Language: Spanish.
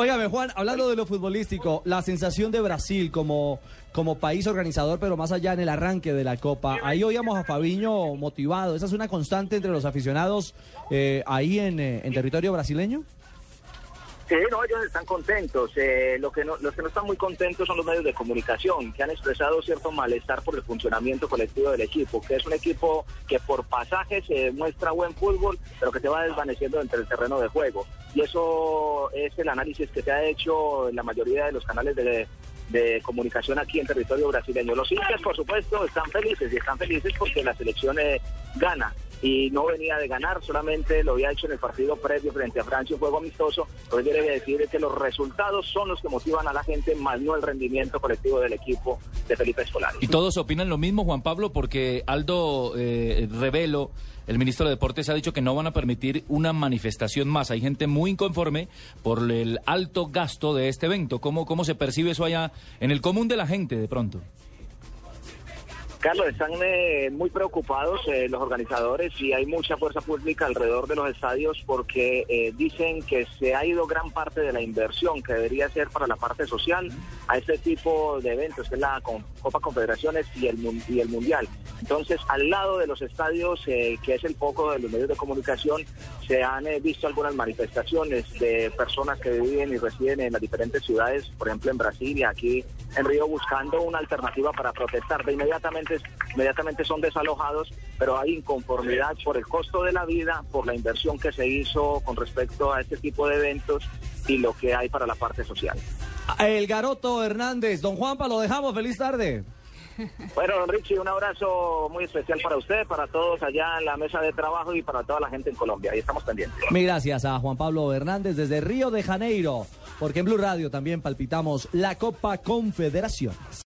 Óigame, Juan, hablando de lo futbolístico, la sensación de Brasil como, como país organizador, pero más allá en el arranque de la Copa. Ahí oíamos a Fabiño motivado. ¿Esa es una constante entre los aficionados eh, ahí en, eh, en territorio brasileño? Sí, no, ellos están contentos. Eh, lo que no, los que no están muy contentos son los medios de comunicación, que han expresado cierto malestar por el funcionamiento colectivo del equipo, que es un equipo que por pasajes se muestra buen fútbol, pero que se va desvaneciendo entre el terreno de juego. Y eso es el análisis que se ha hecho en la mayoría de los canales de, de comunicación aquí en territorio brasileño. Los hinchas, por supuesto, están felices y están felices porque la selección eh, gana y no venía de ganar, solamente lo había hecho en el partido previo frente a Francia, un juego amistoso, lo que quiere decir es que los resultados son los que motivan a la gente, más no el rendimiento colectivo del equipo de Felipe Escolar. Y todos opinan lo mismo, Juan Pablo, porque Aldo eh, Revelo, el ministro de Deportes, ha dicho que no van a permitir una manifestación más. Hay gente muy inconforme por el alto gasto de este evento. ¿Cómo, cómo se percibe eso allá en el común de la gente de pronto? Carlos, están eh, muy preocupados eh, los organizadores y hay mucha fuerza pública alrededor de los estadios porque eh, dicen que se ha ido gran parte de la inversión que debería ser para la parte social a este tipo de eventos, que es la Copa Confederaciones y el, y el Mundial. Entonces, al lado de los estadios, que es el foco de los medios de comunicación, se han visto algunas manifestaciones de personas que viven y residen en las diferentes ciudades, por ejemplo en Brasil y aquí en Río, buscando una alternativa para protestar. De inmediatamente inmediatamente son desalojados, pero hay inconformidad por el costo de la vida, por la inversión que se hizo con respecto a este tipo de eventos y lo que hay para la parte social. El Garoto Hernández, don Juanpa, lo dejamos, feliz tarde. Bueno, don Richie, un abrazo muy especial para usted, para todos allá en la mesa de trabajo y para toda la gente en Colombia. Ahí estamos pendientes. Mil gracias a Juan Pablo Hernández desde Río de Janeiro, porque en Blue Radio también palpitamos la Copa Confederaciones.